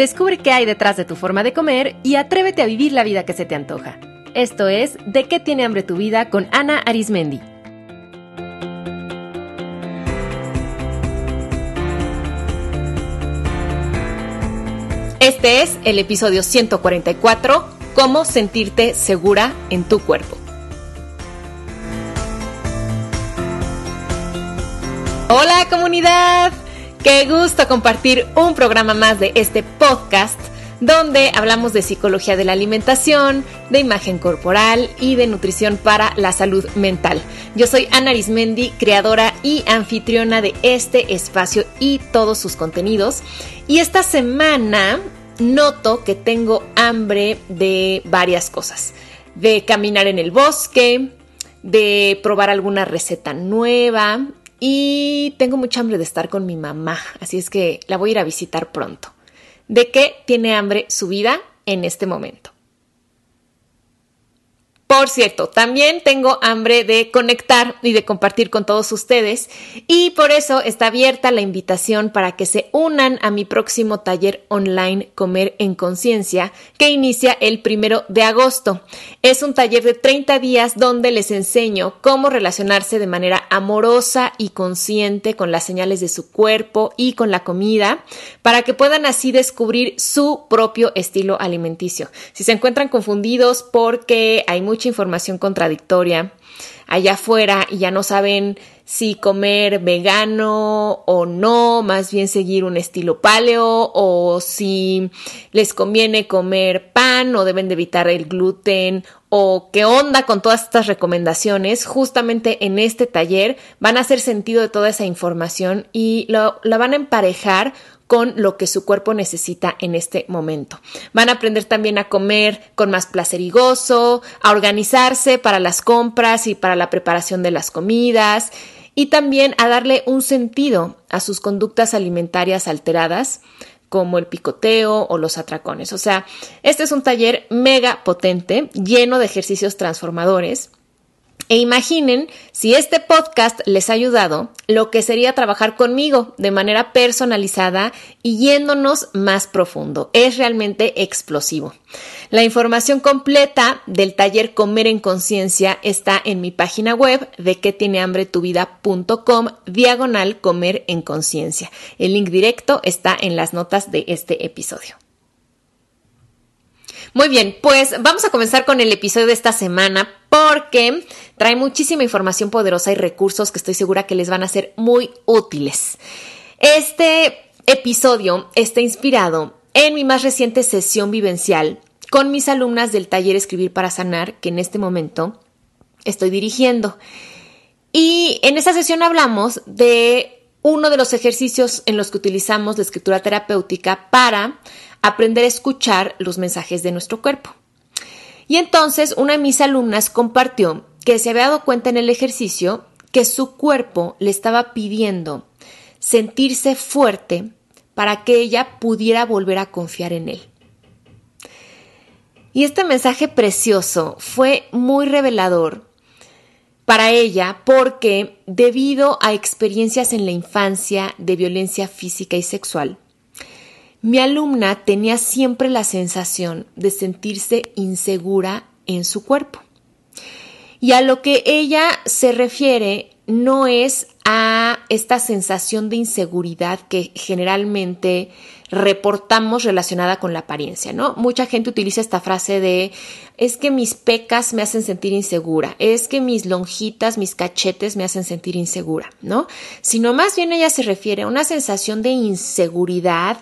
Descubre qué hay detrás de tu forma de comer y atrévete a vivir la vida que se te antoja. Esto es De qué tiene hambre tu vida con Ana Arismendi. Este es el episodio 144, Cómo sentirte segura en tu cuerpo. Hola comunidad, qué gusto compartir un programa más de este podcast donde hablamos de psicología de la alimentación, de imagen corporal y de nutrición para la salud mental. Yo soy Ana Arismendi, creadora y anfitriona de este espacio y todos sus contenidos. Y esta semana noto que tengo hambre de varias cosas. De caminar en el bosque, de probar alguna receta nueva, y tengo mucha hambre de estar con mi mamá, así es que la voy a ir a visitar pronto. ¿De qué tiene hambre su vida en este momento? Por cierto, también tengo hambre de conectar y de compartir con todos ustedes y por eso está abierta la invitación para que se unan a mi próximo taller online Comer en Conciencia que inicia el primero de agosto. Es un taller de 30 días donde les enseño cómo relacionarse de manera amorosa y consciente con las señales de su cuerpo y con la comida para que puedan así descubrir su propio estilo alimenticio. Si se encuentran confundidos porque hay mucha información contradictoria allá afuera y ya no saben si comer vegano o no, más bien seguir un estilo paleo o si les conviene comer pan o deben de evitar el gluten o qué onda con todas estas recomendaciones, justamente en este taller van a hacer sentido de toda esa información y lo, la van a emparejar con lo que su cuerpo necesita en este momento. Van a aprender también a comer con más placer y gozo, a organizarse para las compras y para la preparación de las comidas y también a darle un sentido a sus conductas alimentarias alteradas como el picoteo o los atracones. O sea, este es un taller mega potente, lleno de ejercicios transformadores e imaginen si este podcast les ha ayudado, lo que sería trabajar conmigo de manera personalizada y yéndonos más profundo. Es realmente explosivo. La información completa del taller Comer en Conciencia está en mi página web de que tiene hambre tu vida.com diagonal comer en conciencia. El link directo está en las notas de este episodio. Muy bien, pues vamos a comenzar con el episodio de esta semana porque trae muchísima información poderosa y recursos que estoy segura que les van a ser muy útiles. Este episodio está inspirado en mi más reciente sesión vivencial con mis alumnas del taller Escribir para Sanar, que en este momento estoy dirigiendo. Y en esa sesión hablamos de uno de los ejercicios en los que utilizamos la escritura terapéutica para aprender a escuchar los mensajes de nuestro cuerpo. Y entonces una de mis alumnas compartió que se había dado cuenta en el ejercicio que su cuerpo le estaba pidiendo sentirse fuerte para que ella pudiera volver a confiar en él. Y este mensaje precioso fue muy revelador para ella porque debido a experiencias en la infancia de violencia física y sexual, mi alumna tenía siempre la sensación de sentirse insegura en su cuerpo. Y a lo que ella se refiere no es a esta sensación de inseguridad que generalmente reportamos relacionada con la apariencia, ¿no? Mucha gente utiliza esta frase de es que mis pecas me hacen sentir insegura, es que mis lonjitas, mis cachetes me hacen sentir insegura, ¿no? Sino más bien ella se refiere a una sensación de inseguridad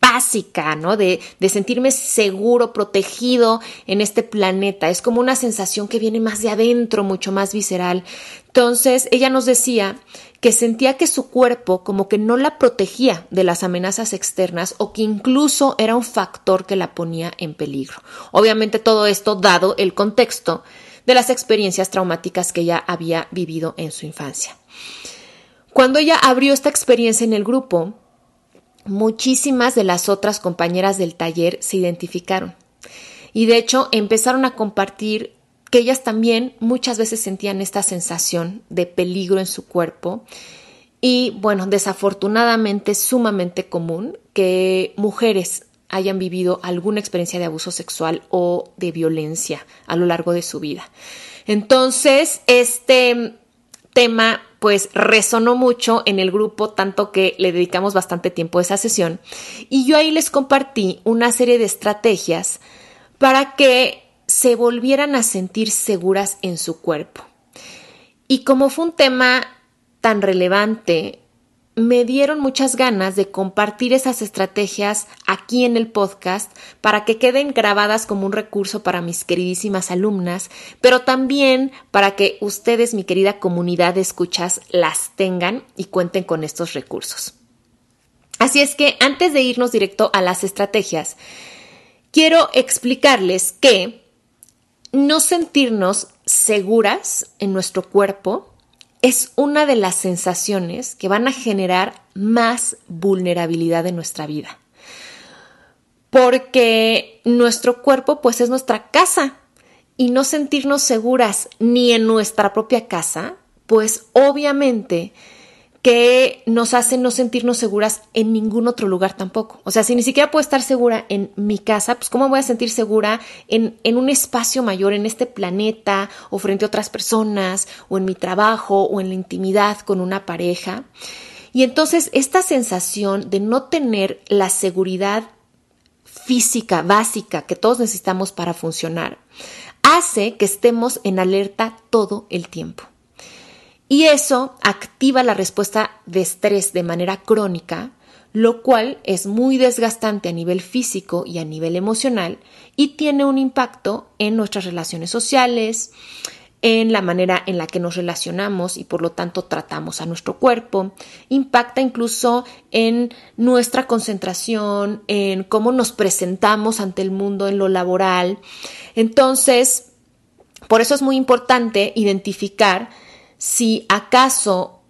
básica, ¿no? De, de sentirme seguro, protegido en este planeta. Es como una sensación que viene más de adentro, mucho más visceral. Entonces, ella nos decía que sentía que su cuerpo como que no la protegía de las amenazas externas o que incluso era un factor que la ponía en peligro. Obviamente todo esto dado el contexto de las experiencias traumáticas que ella había vivido en su infancia. Cuando ella abrió esta experiencia en el grupo, muchísimas de las otras compañeras del taller se identificaron y de hecho empezaron a compartir que ellas también muchas veces sentían esta sensación de peligro en su cuerpo y bueno, desafortunadamente es sumamente común que mujeres hayan vivido alguna experiencia de abuso sexual o de violencia a lo largo de su vida. Entonces, este tema pues resonó mucho en el grupo, tanto que le dedicamos bastante tiempo a esa sesión. Y yo ahí les compartí una serie de estrategias para que se volvieran a sentir seguras en su cuerpo. Y como fue un tema tan relevante, me dieron muchas ganas de compartir esas estrategias aquí en el podcast para que queden grabadas como un recurso para mis queridísimas alumnas, pero también para que ustedes, mi querida comunidad de escuchas, las tengan y cuenten con estos recursos. Así es que antes de irnos directo a las estrategias, quiero explicarles que no sentirnos seguras en nuestro cuerpo es una de las sensaciones que van a generar más vulnerabilidad en nuestra vida. Porque nuestro cuerpo pues es nuestra casa y no sentirnos seguras ni en nuestra propia casa, pues obviamente que nos hace no sentirnos seguras en ningún otro lugar tampoco. O sea, si ni siquiera puedo estar segura en mi casa, pues ¿cómo voy a sentir segura en, en, un espacio mayor, en este planeta, o frente a otras personas, o en mi trabajo, o en la intimidad con una pareja? Y entonces esta sensación de no tener la seguridad física básica que todos necesitamos para funcionar, hace que estemos en alerta todo el tiempo. Y eso activa la respuesta de estrés de manera crónica, lo cual es muy desgastante a nivel físico y a nivel emocional y tiene un impacto en nuestras relaciones sociales, en la manera en la que nos relacionamos y por lo tanto tratamos a nuestro cuerpo, impacta incluso en nuestra concentración, en cómo nos presentamos ante el mundo en lo laboral. Entonces, por eso es muy importante identificar si acaso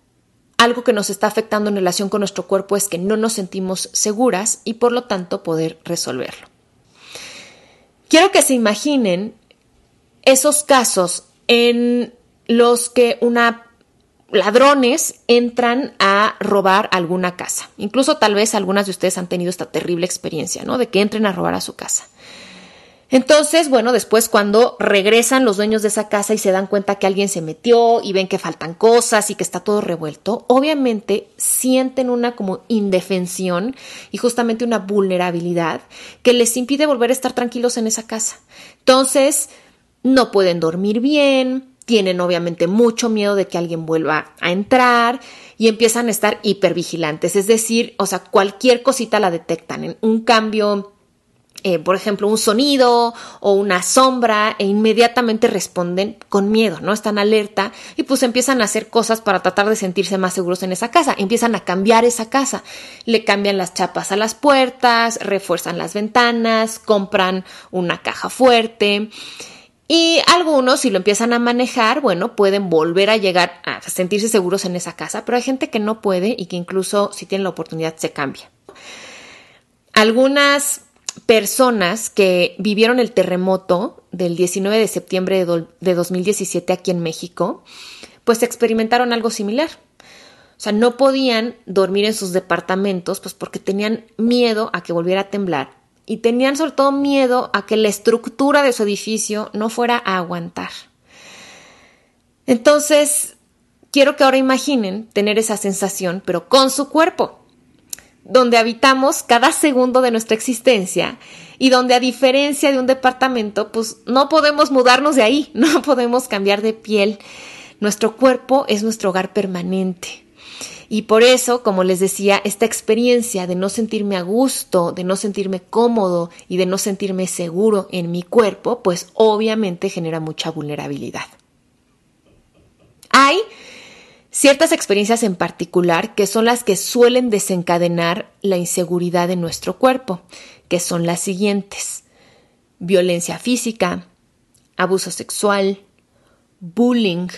algo que nos está afectando en relación con nuestro cuerpo es que no nos sentimos seguras y por lo tanto poder resolverlo. Quiero que se imaginen esos casos en los que una ladrones entran a robar alguna casa. Incluso tal vez algunas de ustedes han tenido esta terrible experiencia, ¿no? De que entren a robar a su casa. Entonces, bueno, después cuando regresan los dueños de esa casa y se dan cuenta que alguien se metió y ven que faltan cosas y que está todo revuelto, obviamente sienten una como indefensión y justamente una vulnerabilidad que les impide volver a estar tranquilos en esa casa. Entonces, no pueden dormir bien, tienen obviamente mucho miedo de que alguien vuelva a entrar y empiezan a estar hipervigilantes, es decir, o sea, cualquier cosita la detectan, en un cambio eh, por ejemplo, un sonido o una sombra e inmediatamente responden con miedo, ¿no? Están alerta y pues empiezan a hacer cosas para tratar de sentirse más seguros en esa casa. Empiezan a cambiar esa casa. Le cambian las chapas a las puertas, refuerzan las ventanas, compran una caja fuerte. Y algunos, si lo empiezan a manejar, bueno, pueden volver a llegar a sentirse seguros en esa casa, pero hay gente que no puede y que incluso si tiene la oportunidad se cambia. Algunas personas que vivieron el terremoto del 19 de septiembre de, 2017 aquí en México, pues experimentaron algo similar. O sea, no podían dormir en sus departamentos, pues porque tenían miedo a que volviera a temblar y tenían sobre todo miedo a que la estructura de su edificio no fuera a aguantar. Entonces, quiero que ahora imaginen tener esa sensación, pero con su cuerpo donde habitamos cada segundo de nuestra existencia y donde a diferencia de un departamento, pues no podemos mudarnos de ahí, no podemos cambiar de piel. Nuestro cuerpo es nuestro hogar permanente. Y por eso, como les decía, esta experiencia de no sentirme a gusto, de no sentirme cómodo y de no sentirme seguro en mi cuerpo, pues obviamente genera mucha vulnerabilidad. Hay ciertas experiencias en particular que son las que suelen desencadenar la inseguridad en nuestro cuerpo, que son las siguientes. Violencia física, abuso sexual, bullying,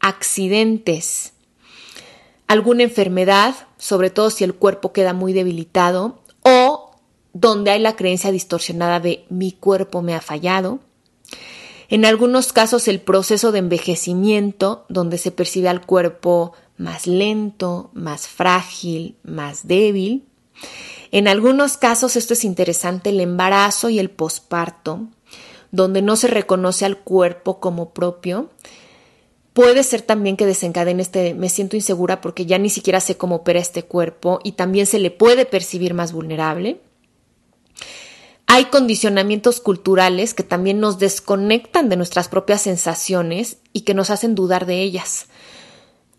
accidentes, alguna enfermedad, sobre todo si el cuerpo queda muy debilitado, o donde hay la creencia distorsionada de mi cuerpo me ha fallado, en algunos casos el proceso de envejecimiento, donde se percibe al cuerpo más lento, más frágil, más débil. En algunos casos, esto es interesante, el embarazo y el posparto, donde no se reconoce al cuerpo como propio, puede ser también que desencadene este me siento insegura porque ya ni siquiera sé cómo opera este cuerpo y también se le puede percibir más vulnerable. Hay condicionamientos culturales que también nos desconectan de nuestras propias sensaciones y que nos hacen dudar de ellas.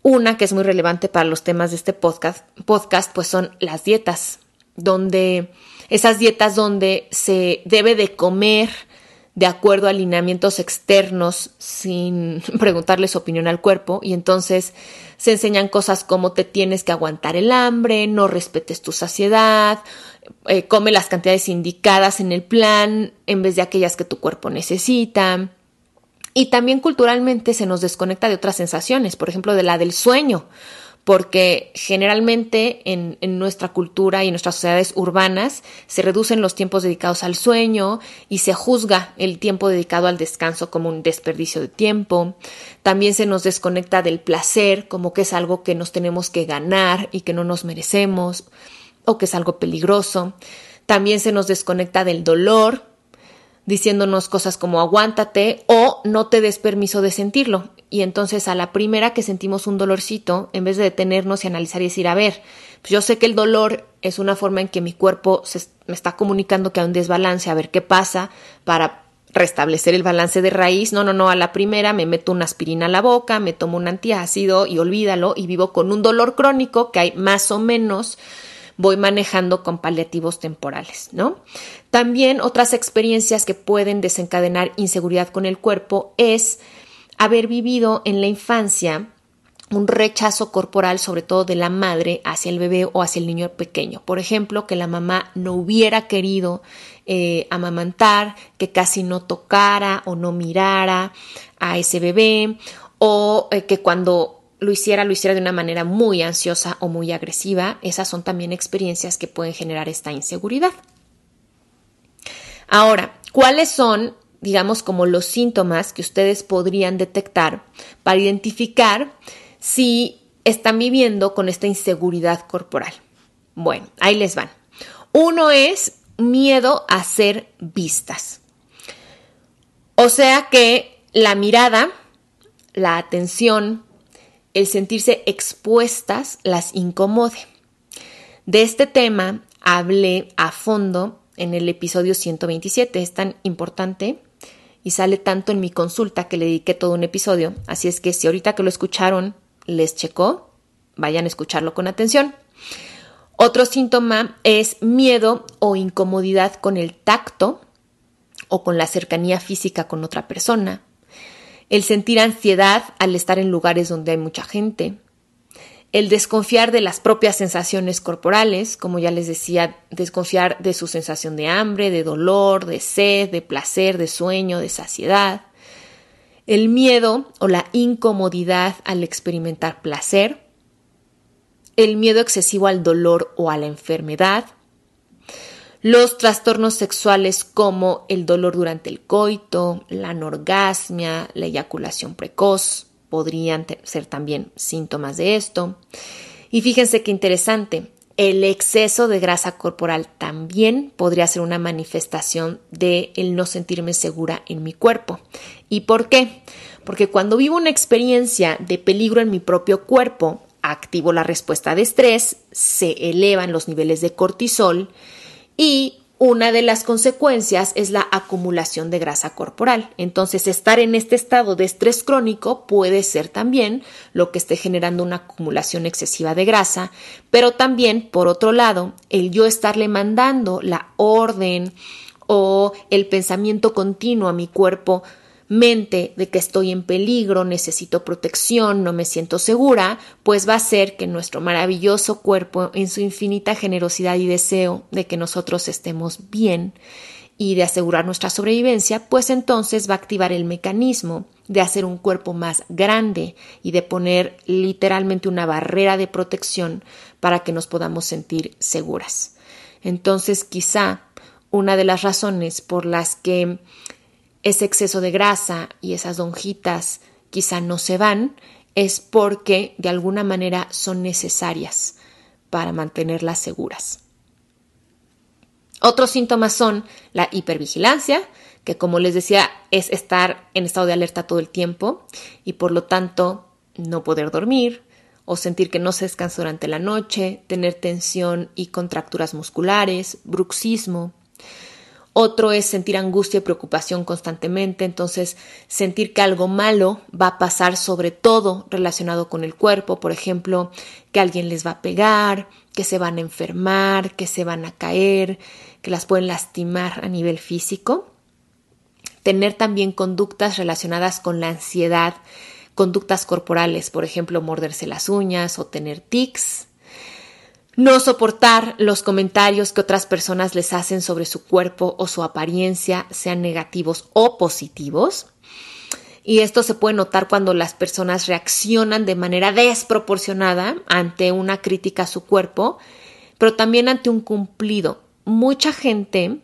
Una que es muy relevante para los temas de este podcast, podcast pues son las dietas, donde esas dietas donde se debe de comer de acuerdo a alineamientos externos sin preguntarle su opinión al cuerpo y entonces se enseñan cosas como te tienes que aguantar el hambre, no respetes tu saciedad, eh, come las cantidades indicadas en el plan en vez de aquellas que tu cuerpo necesita. Y también culturalmente se nos desconecta de otras sensaciones, por ejemplo, de la del sueño, porque generalmente en, en, nuestra cultura y en nuestras sociedades urbanas se reducen los tiempos dedicados al sueño y se juzga el tiempo dedicado al descanso como un desperdicio de tiempo. También se nos desconecta del placer, como que es algo que nos tenemos que ganar y que no nos merecemos o que es algo peligroso. También se nos desconecta del dolor, diciéndonos cosas como aguántate o no te des permiso de sentirlo. Y entonces a la primera que sentimos un dolorcito, en vez de detenernos y analizar y decir, a ver, pues yo sé que el dolor es una forma en que mi cuerpo se, me está comunicando que hay un desbalance, a ver qué pasa para restablecer el balance de raíz. No, no, no, a la primera me meto una aspirina a la boca, me tomo un antiácido y olvídalo y vivo con un dolor crónico que hay más o menos voy manejando con paliativos temporales, ¿no? También otras experiencias que pueden desencadenar inseguridad con el cuerpo es haber vivido en la infancia un rechazo corporal, sobre todo de la madre, hacia el bebé o hacia el niño pequeño. Por ejemplo, que la mamá no hubiera querido eh, amamantar, que casi no tocara o no mirara a ese bebé, o eh, que cuando lo hiciera, lo hiciera de una manera muy ansiosa o muy agresiva, esas son también experiencias que pueden generar esta inseguridad. Ahora, ¿cuáles son, digamos, como los síntomas que ustedes podrían detectar para identificar si están viviendo con esta inseguridad corporal? Bueno, ahí les van. Uno es miedo a ser vistas. O sea que la mirada, la atención, el sentirse expuestas las incomode. De este tema hablé a fondo en el episodio 127, es tan importante y sale tanto en mi consulta que le dediqué todo un episodio, así es que si ahorita que lo escucharon les checó, vayan a escucharlo con atención. Otro síntoma es miedo o incomodidad con el tacto o con la cercanía física con otra persona, el sentir ansiedad al estar en lugares donde hay mucha gente, el desconfiar de las propias sensaciones corporales, como ya les decía, desconfiar de su sensación de hambre, de dolor, de sed, de placer, de sueño, de saciedad, el miedo o la incomodidad al experimentar placer, el miedo excesivo al dolor o a la enfermedad, los trastornos sexuales como el dolor durante el coito, la anorgasmia, la eyaculación precoz, podrían ser también síntomas de esto. Y fíjense qué interesante, el exceso de grasa corporal también podría ser una manifestación de el no sentirme segura en mi cuerpo. ¿Y por qué? Porque cuando vivo una experiencia de peligro en mi propio cuerpo, activo la respuesta de estrés, se elevan los niveles de cortisol, y una de las consecuencias es la acumulación de grasa corporal. Entonces, estar en este estado de estrés crónico puede ser también lo que esté generando una acumulación excesiva de grasa, pero también, por otro lado, el yo estarle mandando la orden o el pensamiento continuo a mi cuerpo mente de que estoy en peligro, necesito protección, no me siento segura, pues va a ser que nuestro maravilloso cuerpo, en su infinita generosidad y deseo de que nosotros estemos bien y de asegurar nuestra sobrevivencia, pues entonces va a activar el mecanismo de hacer un cuerpo más grande y de poner literalmente una barrera de protección para que nos podamos sentir seguras. Entonces, quizá una de las razones por las que ese exceso de grasa y esas lonjitas quizá no se van, es porque de alguna manera son necesarias para mantenerlas seguras. Otros síntomas son la hipervigilancia, que como les decía es estar en estado de alerta todo el tiempo y por lo tanto no poder dormir o sentir que no se descansa durante la noche, tener tensión y contracturas musculares, bruxismo. Otro es sentir angustia y preocupación constantemente, entonces sentir que algo malo va a pasar sobre todo relacionado con el cuerpo, por ejemplo, que alguien les va a pegar, que se van a enfermar, que se van a caer, que las pueden lastimar a nivel físico. Tener también conductas relacionadas con la ansiedad, conductas corporales, por ejemplo, morderse las uñas o tener tics. No soportar los comentarios que otras personas les hacen sobre su cuerpo o su apariencia, sean negativos o positivos. Y esto se puede notar cuando las personas reaccionan de manera desproporcionada ante una crítica a su cuerpo, pero también ante un cumplido. Mucha gente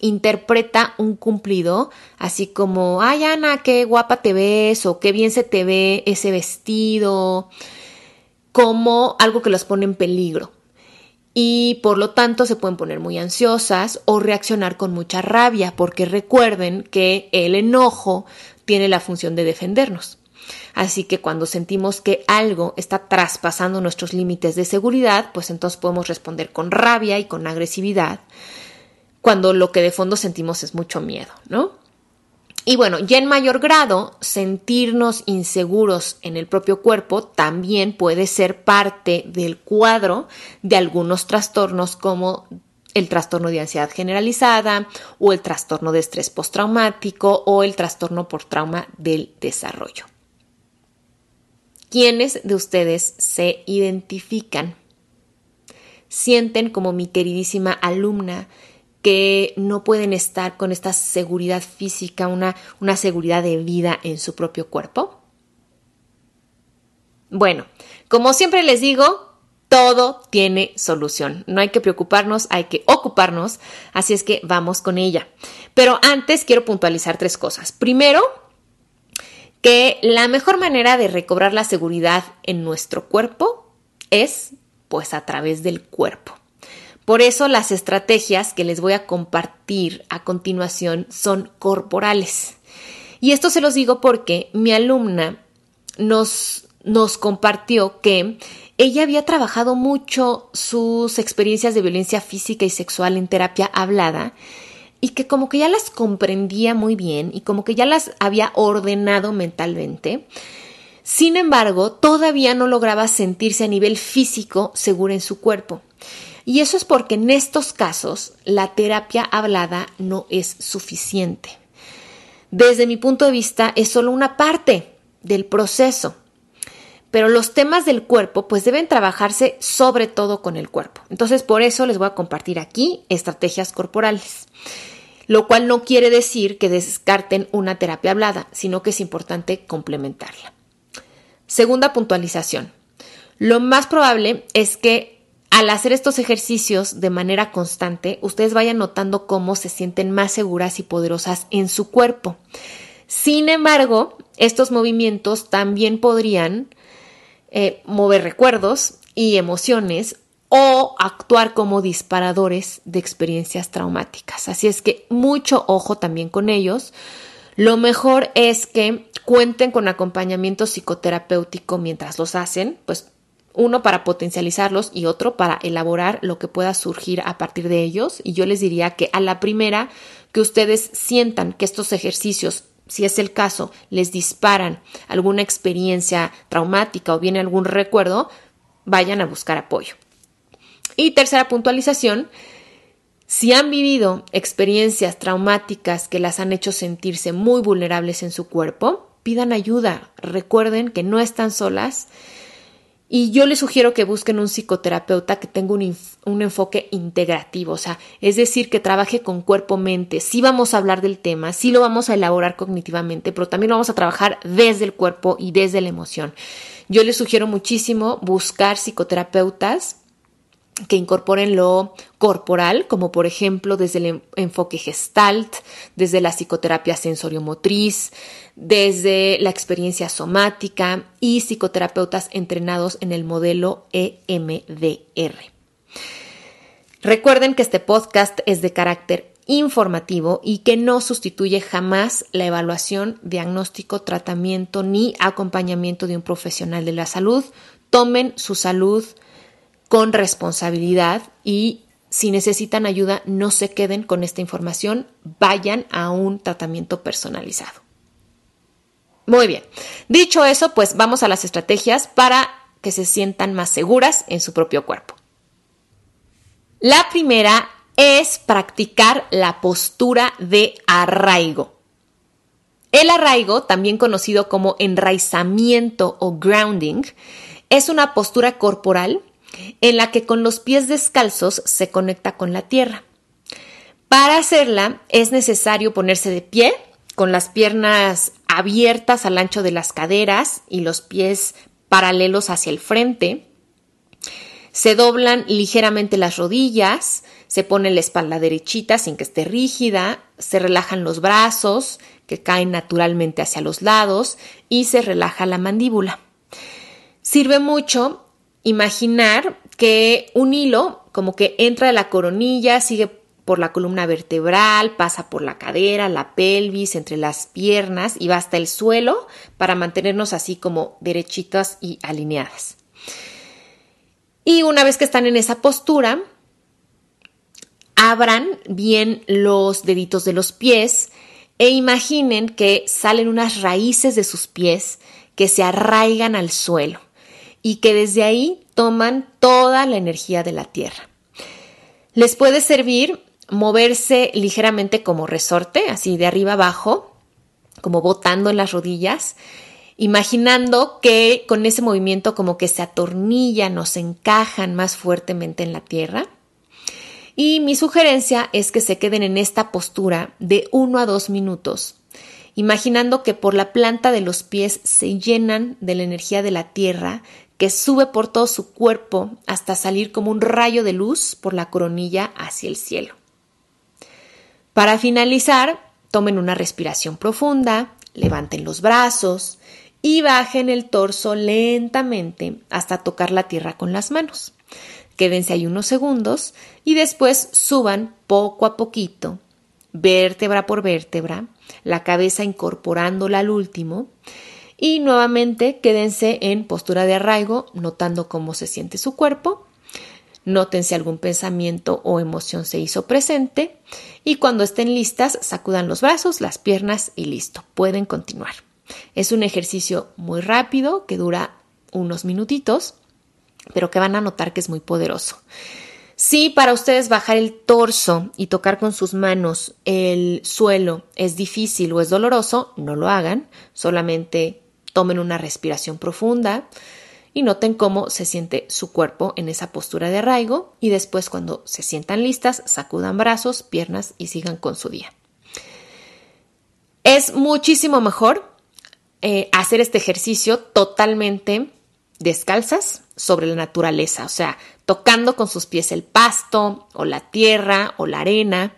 interpreta un cumplido así como, ay Ana, qué guapa te ves o qué bien se te ve ese vestido, como algo que los pone en peligro. Y por lo tanto se pueden poner muy ansiosas o reaccionar con mucha rabia, porque recuerden que el enojo tiene la función de defendernos. Así que cuando sentimos que algo está traspasando nuestros límites de seguridad, pues entonces podemos responder con rabia y con agresividad cuando lo que de fondo sentimos es mucho miedo, ¿no? Y bueno, ya en mayor grado, sentirnos inseguros en el propio cuerpo también puede ser parte del cuadro de algunos trastornos como el trastorno de ansiedad generalizada o el trastorno de estrés postraumático o el trastorno por trauma del desarrollo. ¿Quiénes de ustedes se identifican? Sienten como mi queridísima alumna que no pueden estar con esta seguridad física, una, una seguridad de vida en su propio cuerpo? Bueno, como siempre les digo, todo tiene solución. No hay que preocuparnos, hay que ocuparnos. Así es que vamos con ella. Pero antes quiero puntualizar tres cosas. Primero, que la mejor manera de recobrar la seguridad en nuestro cuerpo es pues a través del cuerpo. Por eso las estrategias que les voy a compartir a continuación son corporales. Y esto se los digo porque mi alumna nos, nos compartió que ella había trabajado mucho sus experiencias de violencia física y sexual en terapia hablada y que como que ya las comprendía muy bien y como que ya las había ordenado mentalmente. Sin embargo, todavía no lograba sentirse a nivel físico segura en su cuerpo. Y eso es porque en estos casos la terapia hablada no es suficiente. Desde mi punto de vista es solo una parte del proceso. Pero los temas del cuerpo pues deben trabajarse sobre todo con el cuerpo. Entonces por eso les voy a compartir aquí estrategias corporales. Lo cual no quiere decir que descarten una terapia hablada, sino que es importante complementarla. Segunda puntualización. Lo más probable es que al hacer estos ejercicios de manera constante, ustedes vayan notando cómo se sienten más seguras y poderosas en su cuerpo. Sin embargo, estos movimientos también podrían eh, mover recuerdos y emociones o actuar como disparadores de experiencias traumáticas. Así es que mucho ojo también con ellos. Lo mejor es que cuenten con acompañamiento psicoterapéutico mientras los hacen, pues uno para potencializarlos y otro para elaborar lo que pueda surgir a partir de ellos. Y yo les diría que a la primera que ustedes sientan que estos ejercicios, si es el caso, les disparan alguna experiencia traumática o viene algún recuerdo, vayan a buscar apoyo. Y tercera puntualización, si han vivido experiencias traumáticas que las han hecho sentirse muy vulnerables en su cuerpo, pidan ayuda. Recuerden que no están solas y yo les sugiero que busquen un psicoterapeuta que tenga un, enfoque integrativo, o sea, es decir, que trabaje con cuerpo-mente. Sí vamos a hablar del tema, sí lo vamos a elaborar cognitivamente, pero también lo vamos a trabajar desde el cuerpo y desde la emoción. Yo les sugiero muchísimo buscar psicoterapeutas que incorporen lo corporal, como por ejemplo desde el enfoque gestalt, desde la psicoterapia sensoriomotriz, desde la experiencia somática y psicoterapeutas entrenados en el modelo EMDR. Recuerden que este podcast es de carácter informativo y que no sustituye jamás la evaluación, diagnóstico, tratamiento ni acompañamiento de un profesional de la salud. Tomen su salud con responsabilidad y si necesitan ayuda, no se queden con esta información, vayan a un tratamiento personalizado. Muy bien, dicho eso, pues vamos a las estrategias para que se sientan más seguras en su propio cuerpo. La primera es practicar la postura de arraigo. El arraigo, también conocido como enraizamiento o grounding, es una postura corporal en la que con los pies descalzos se conecta con la tierra. Para hacerla es necesario ponerse de pie con las piernas abiertas al ancho de las caderas y los pies paralelos hacia el frente. Se doblan ligeramente las rodillas, se pone la espalda derechita sin que esté rígida, se relajan los brazos que caen naturalmente hacia los lados y se relaja la mandíbula. Sirve mucho imaginar que un hilo como que entra de la coronilla, sigue por la columna vertebral, pasa por la cadera, la pelvis, entre las piernas y va hasta el suelo para mantenernos así como derechitas y alineadas. Y una vez que están en esa postura, abran bien los deditos de los pies e imaginen que salen unas raíces de sus pies que se arraigan al suelo y que desde ahí toman toda la energía de la tierra. Les puede servir moverse ligeramente como resorte, así de arriba abajo, como botando en las rodillas, imaginando que con ese movimiento como que se atornillan o se encajan más fuertemente en la tierra. Y mi sugerencia es que se queden en esta postura de uno a dos minutos, imaginando que por la planta de los pies se llenan de la energía de la tierra que sube por todo su cuerpo hasta salir como un rayo de luz por la coronilla hacia el cielo. Para finalizar, tomen una respiración profunda, levanten los brazos y bajen el torso lentamente hasta tocar la tierra con las manos. Quédense ahí unos segundos y después suban poco a poquito, vértebra por vértebra, la cabeza incorporándola al último y nuevamente quédense en postura de arraigo, notando cómo se siente su cuerpo. Nótense algún pensamiento o emoción se hizo presente y cuando estén listas sacudan los brazos, las piernas y listo, pueden continuar. Es un ejercicio muy rápido que dura unos minutitos, pero que van a notar que es muy poderoso. Si para ustedes bajar el torso y tocar con sus manos el suelo es difícil o es doloroso, no lo hagan, solamente Tomen una respiración profunda y noten cómo se siente su cuerpo en esa postura de arraigo y después cuando se sientan listas, sacudan brazos, piernas y sigan con su día. Es muchísimo mejor eh, hacer este ejercicio totalmente descalzas sobre la naturaleza, o sea, tocando con sus pies el pasto o la tierra o la arena.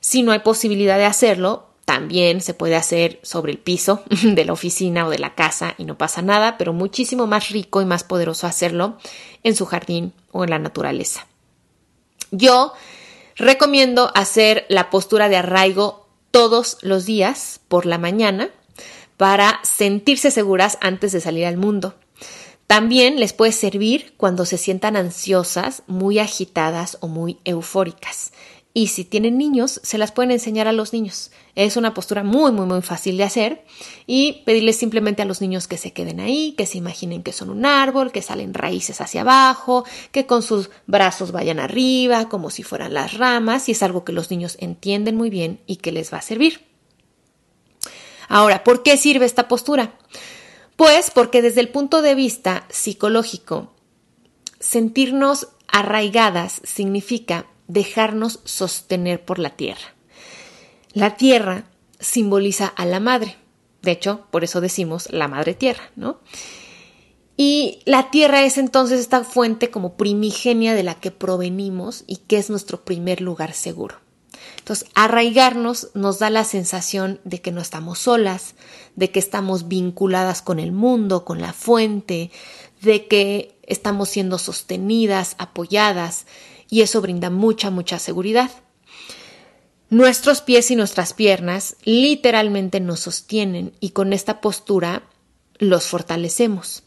Si no hay posibilidad de hacerlo, también se puede hacer sobre el piso de la oficina o de la casa y no pasa nada, pero muchísimo más rico y más poderoso hacerlo en su jardín o en la naturaleza. Yo recomiendo hacer la postura de arraigo todos los días por la mañana para sentirse seguras antes de salir al mundo. También les puede servir cuando se sientan ansiosas, muy agitadas o muy eufóricas. Y si tienen niños, se las pueden enseñar a los niños. Es una postura muy, muy, muy fácil de hacer y pedirles simplemente a los niños que se queden ahí, que se imaginen que son un árbol, que salen raíces hacia abajo, que con sus brazos vayan arriba, como si fueran las ramas, y es algo que los niños entienden muy bien y que les va a servir. Ahora, ¿por qué sirve esta postura? Pues porque desde el punto de vista psicológico, sentirnos arraigadas significa dejarnos sostener por la tierra. La tierra simboliza a la madre. De hecho, por eso decimos la madre tierra, ¿no? Y la tierra es entonces esta fuente como primigenia de la que provenimos y que es nuestro primer lugar seguro. Entonces, arraigarnos nos da la sensación de que no estamos solas, de que estamos vinculadas con el mundo, con la fuente, de que estamos siendo sostenidas, apoyadas y eso brinda mucha, mucha seguridad. Nuestros pies y nuestras piernas literalmente nos sostienen y con esta postura los fortalecemos.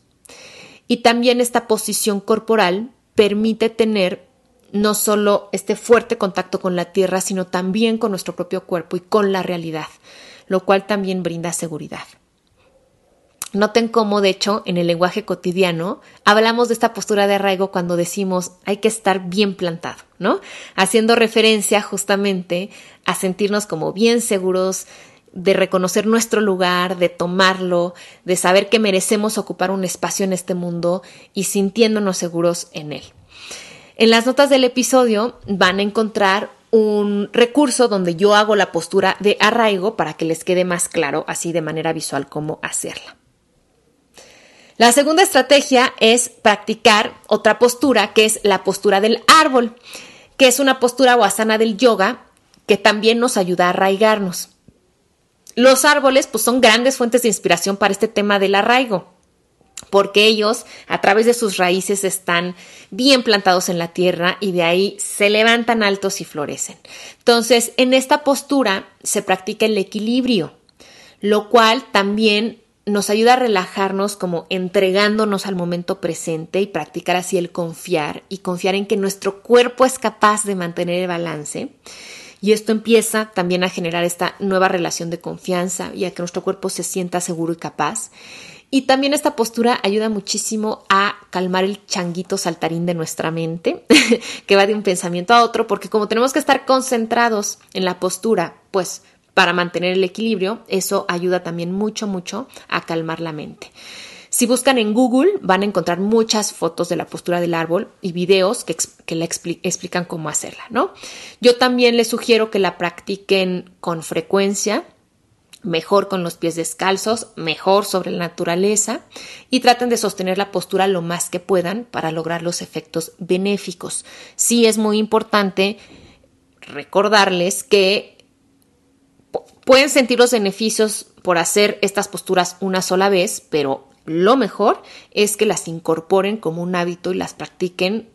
Y también esta posición corporal permite tener no solo este fuerte contacto con la tierra, sino también con nuestro propio cuerpo y con la realidad, lo cual también brinda seguridad. Noten cómo, de hecho, en el lenguaje cotidiano hablamos de esta postura de arraigo cuando decimos hay que estar bien plantado, ¿no? Haciendo referencia justamente a sentirnos como bien seguros, de reconocer nuestro lugar, de tomarlo, de saber que merecemos ocupar un espacio en este mundo y sintiéndonos seguros en él. En las notas del episodio van a encontrar un recurso donde yo hago la postura de arraigo para que les quede más claro así de manera visual cómo hacerla. La segunda estrategia es practicar otra postura que es la postura del árbol, que es una postura asana del yoga que también nos ayuda a arraigarnos. Los árboles pues son grandes fuentes de inspiración para este tema del arraigo, porque ellos a través de sus raíces están bien plantados en la tierra y de ahí se levantan altos y florecen. Entonces, en esta postura se practica el equilibrio, lo cual también nos ayuda a relajarnos como entregándonos al momento presente y practicar así el confiar y confiar en que nuestro cuerpo es capaz de mantener el balance y esto empieza también a generar esta nueva relación de confianza y a que nuestro cuerpo se sienta seguro y capaz. Y también esta postura ayuda muchísimo a calmar el changuito saltarín de nuestra mente, que va de un pensamiento a otro, porque como tenemos que estar concentrados en la postura, pues para mantener el equilibrio, eso ayuda también mucho, mucho a calmar la mente. Si buscan en Google van a encontrar muchas fotos de la postura del árbol y videos que, le explican cómo hacerla, ¿no? Yo también les sugiero que la practiquen con frecuencia, mejor con los pies descalzos, mejor sobre la naturaleza y traten de sostener la postura lo más que puedan para lograr los efectos benéficos. Sí es muy importante recordarles que pueden sentir los beneficios por hacer estas posturas una sola vez, pero lo mejor es que las incorporen como un hábito y las practiquen,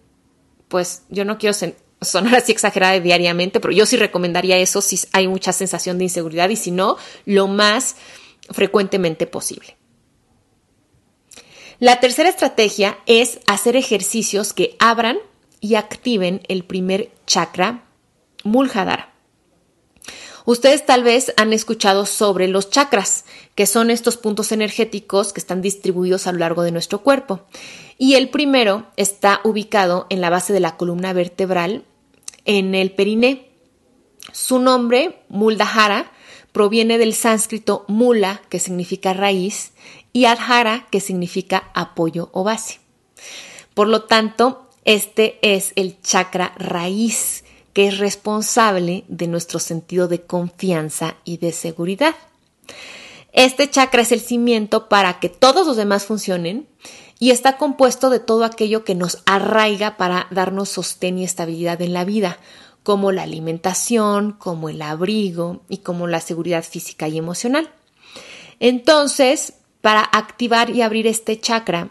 pues yo no quiero sonar así exagerada diariamente, pero yo sí recomendaría eso si hay mucha sensación de inseguridad y si no, lo más frecuentemente posible. La tercera estrategia es hacer ejercicios que abran y activen el primer chakra Muladhara. Ustedes tal vez han escuchado sobre los chakras, que son estos puntos energéticos que están distribuidos a lo largo de nuestro cuerpo. Y el primero está ubicado en la base de la columna vertebral, en el periné. Su nombre, Muldahara, proviene del sánscrito mula, que significa raíz, y adhara, que significa apoyo o base. Por lo tanto, este es el chakra raíz que es responsable de nuestro sentido de confianza y de seguridad. Este chakra es el cimiento para que todos los demás funcionen y está compuesto de todo aquello que nos arraiga para darnos sostén y estabilidad en la vida, como la alimentación, como el abrigo y como la seguridad física y emocional. Entonces, para activar y abrir este chakra,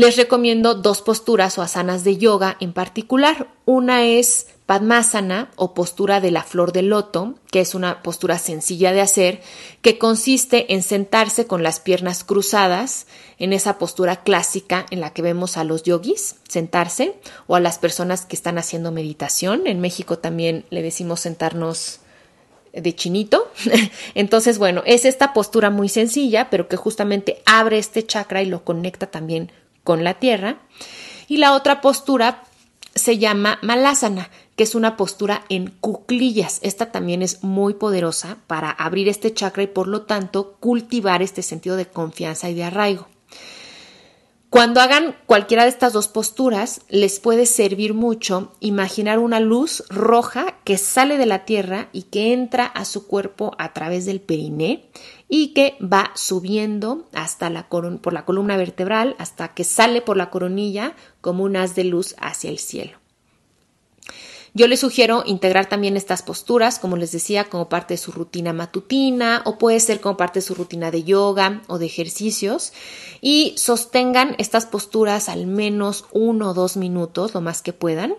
les recomiendo dos posturas o asanas de yoga en particular. Una es Padmasana o postura de la flor de loto, que es una postura sencilla de hacer, que consiste en sentarse con las piernas cruzadas, en esa postura clásica en la que vemos a los yogis sentarse, o a las personas que están haciendo meditación. En México también le decimos sentarnos de chinito. Entonces, bueno, es esta postura muy sencilla, pero que justamente abre este chakra y lo conecta también con la tierra. Y la otra postura se llama Malasana, que es una postura en cuclillas. Esta también es muy poderosa para abrir este chakra y por lo tanto cultivar este sentido de confianza y de arraigo. Cuando hagan cualquiera de estas dos posturas, les puede servir mucho imaginar una luz roja que sale de la tierra y que entra a su cuerpo a través del periné y que va subiendo hasta la por la columna vertebral hasta que sale por la coronilla como un haz de luz hacia el cielo. Yo les sugiero integrar también estas posturas, como les decía, como parte de su rutina matutina o puede ser como parte de su rutina de yoga o de ejercicios y sostengan estas posturas al menos uno o dos minutos, lo más que puedan.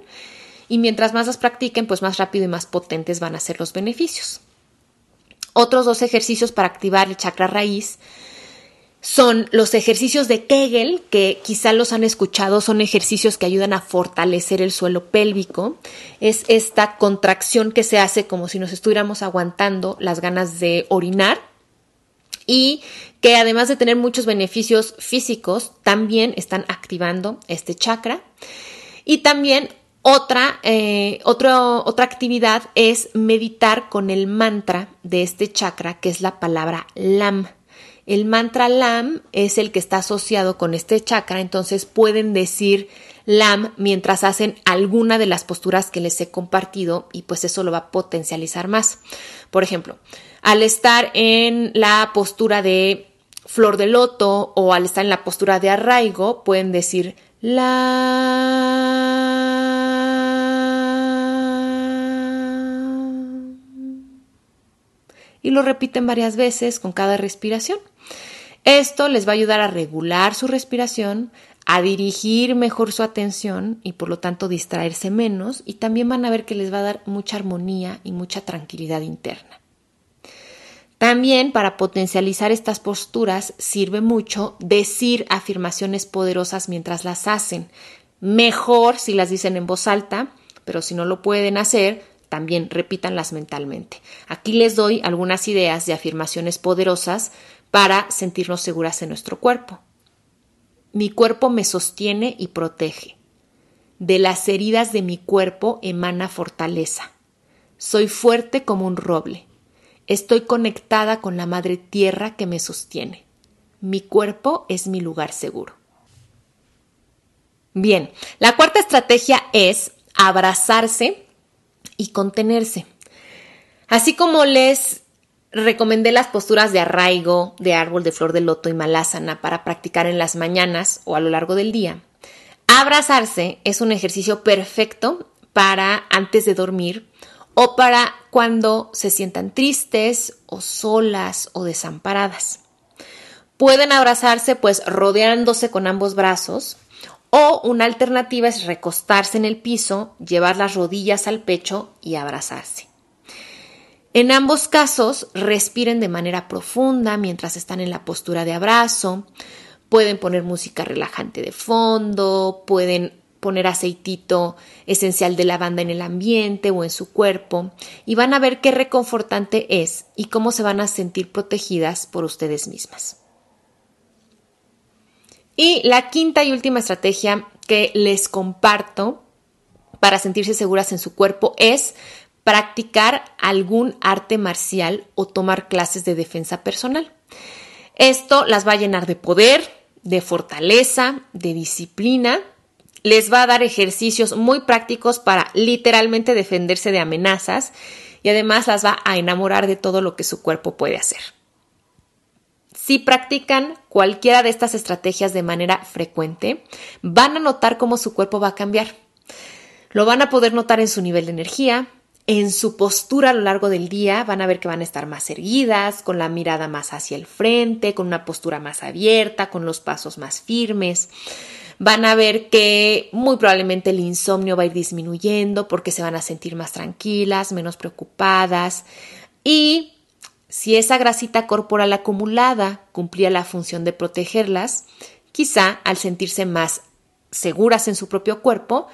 y mientras más las practiquen, pues más rápido y más potentes van a ser los beneficios. Otros dos ejercicios para activar el chakra raíz son los ejercicios de Kegel, que quizá los han escuchado, son ejercicios que ayudan a fortalecer el suelo pélvico. Es esta contracción que se hace como si nos estuviéramos aguantando las ganas de orinar y que además de tener muchos beneficios físicos, también están activando este chakra. Y también otra, eh, otra actividad es meditar con el mantra de este chakra, que es la palabra LAM. El mantra LAM es el que está asociado con este chakra, entonces pueden decir LAM mientras hacen alguna de las posturas que les he compartido y pues eso lo va a potencializar más. Por ejemplo, al estar en la postura de flor de loto o al estar en la postura de arraigo, pueden LAM y lo repiten varias veces con cada respiración. Esto les va a ayudar a regular su respiración, a dirigir mejor su atención y por lo tanto distraerse menos y también van a ver que les va a dar mucha armonía y mucha tranquilidad interna. También para potencializar estas posturas sirve mucho decir afirmaciones poderosas mientras las hacen. Mejor si las dicen en voz alta, pero si no lo pueden hacer, también repítanlas mentalmente. Aquí les doy algunas ideas de afirmaciones poderosas para sentirnos seguras en nuestro cuerpo. Mi cuerpo me sostiene y protege. De las heridas de mi cuerpo emana fortaleza. Soy fuerte como un roble. Estoy conectada con la madre tierra que me sostiene. Mi cuerpo es mi lugar seguro. Bien, la cuarta estrategia es abrazarse y contenerse. Así como les recomendé las posturas de arraigo, de árbol de flor de loto y malásana para practicar en las mañanas o a lo largo del día, abrazarse es un ejercicio perfecto para antes de dormir o para cuando se sientan tristes o solas o desamparadas. Pueden abrazarse pues rodeándose con ambos brazos o una alternativa es recostarse en el piso, llevar las rodillas al pecho y abrazarse. En ambos casos, respiren de manera profunda mientras están en la postura de abrazo. Pueden poner música relajante de fondo, pueden poner aceitito esencial de lavanda en el ambiente o en su cuerpo y van a ver qué reconfortante es y cómo se van a sentir protegidas por ustedes mismas. Y la quinta y última estrategia que les comparto para sentirse seguras en su cuerpo es practicar algún arte marcial o tomar clases de defensa personal. Esto las va a llenar de poder, de fortaleza, de disciplina. Les va a dar ejercicios muy prácticos para literalmente defenderse de amenazas y además las va a enamorar de todo lo que su cuerpo puede hacer. Si practican cualquiera de estas estrategias de manera frecuente, van a notar cómo su cuerpo va a cambiar. Lo van a poder notar en su nivel de energía, en su postura a lo largo del día, van a ver que van a estar más erguidas, con la mirada más hacia el frente, con una postura más abierta, con los pasos más firmes. Van a ver que muy probablemente el insomnio va a ir disminuyendo porque se van a sentir más tranquilas, menos preocupadas y si esa grasita corporal acumulada cumplía la función de protegerlas, quizá al sentirse más seguras en su propio cuerpo,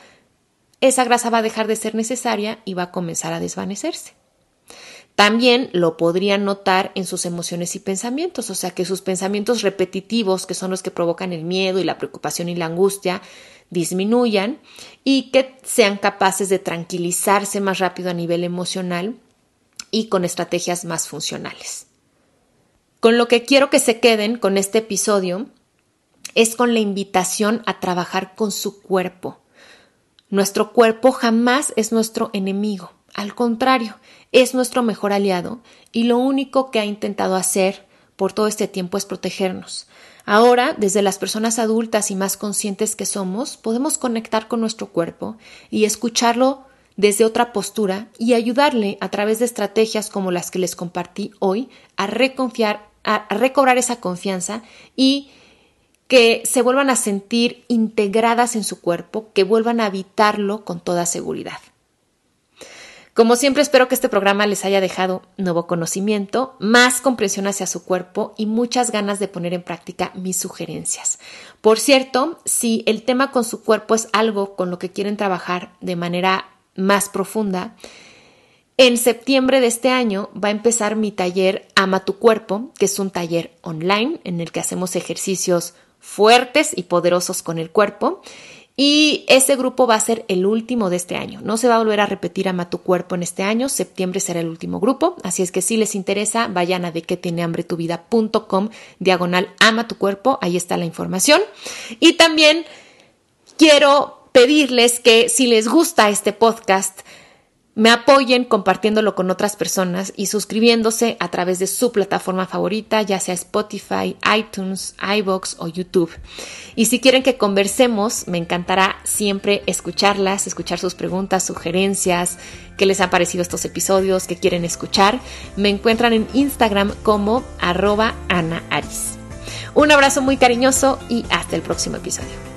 esa grasa va a dejar de ser necesaria y va a comenzar a desvanecerse. También lo podrían notar en sus emociones y pensamientos, o sea que sus pensamientos repetitivos, que son los que provocan el miedo y la preocupación y la angustia, disminuyan y que sean capaces de tranquilizarse más rápido a nivel emocional y con estrategias más funcionales. Con lo que quiero que se queden con este episodio es con la invitación a trabajar con su cuerpo. Nuestro cuerpo jamás es nuestro enemigo, al contrario, es nuestro mejor aliado y lo único que ha intentado hacer por todo este tiempo es protegernos. Ahora, desde las personas adultas y más conscientes que somos, podemos conectar con nuestro cuerpo y escucharlo desde otra postura y ayudarle a través de estrategias como las que les compartí hoy a reconfiar, a, recobrar esa confianza y que se vuelvan a sentir integradas en su cuerpo, que vuelvan a habitarlo con toda seguridad. Como siempre espero que este programa les haya dejado nuevo conocimiento, más comprensión hacia su cuerpo y muchas ganas de poner en práctica mis sugerencias. Por cierto, si el tema con su cuerpo es algo con lo que quieren trabajar de manera más profunda, en septiembre de este año va a empezar mi taller Ama tu cuerpo, que es un taller online en el que hacemos ejercicios fuertes y poderosos con el cuerpo y ese grupo va a ser el último de este año. No se va a volver a repetir Ama tu cuerpo en este año. Septiembre será el último grupo. Así es que si les interesa, vayan a de que tiene hambre tu vida.com diagonal ama tu cuerpo. Ahí está la información. Y también quiero pedirles que si les gusta este podcast, me apoyen compartiéndolo con otras personas y suscribiéndose a través de su plataforma favorita, ya sea Spotify, iTunes, iBox o YouTube. Y si quieren que conversemos, me encantará siempre escucharlas, escuchar sus preguntas, sugerencias, qué les han parecido estos episodios, qué quieren escuchar. Me encuentran en Instagram como arroba Ana Aris. Un abrazo muy cariñoso y hasta el próximo episodio.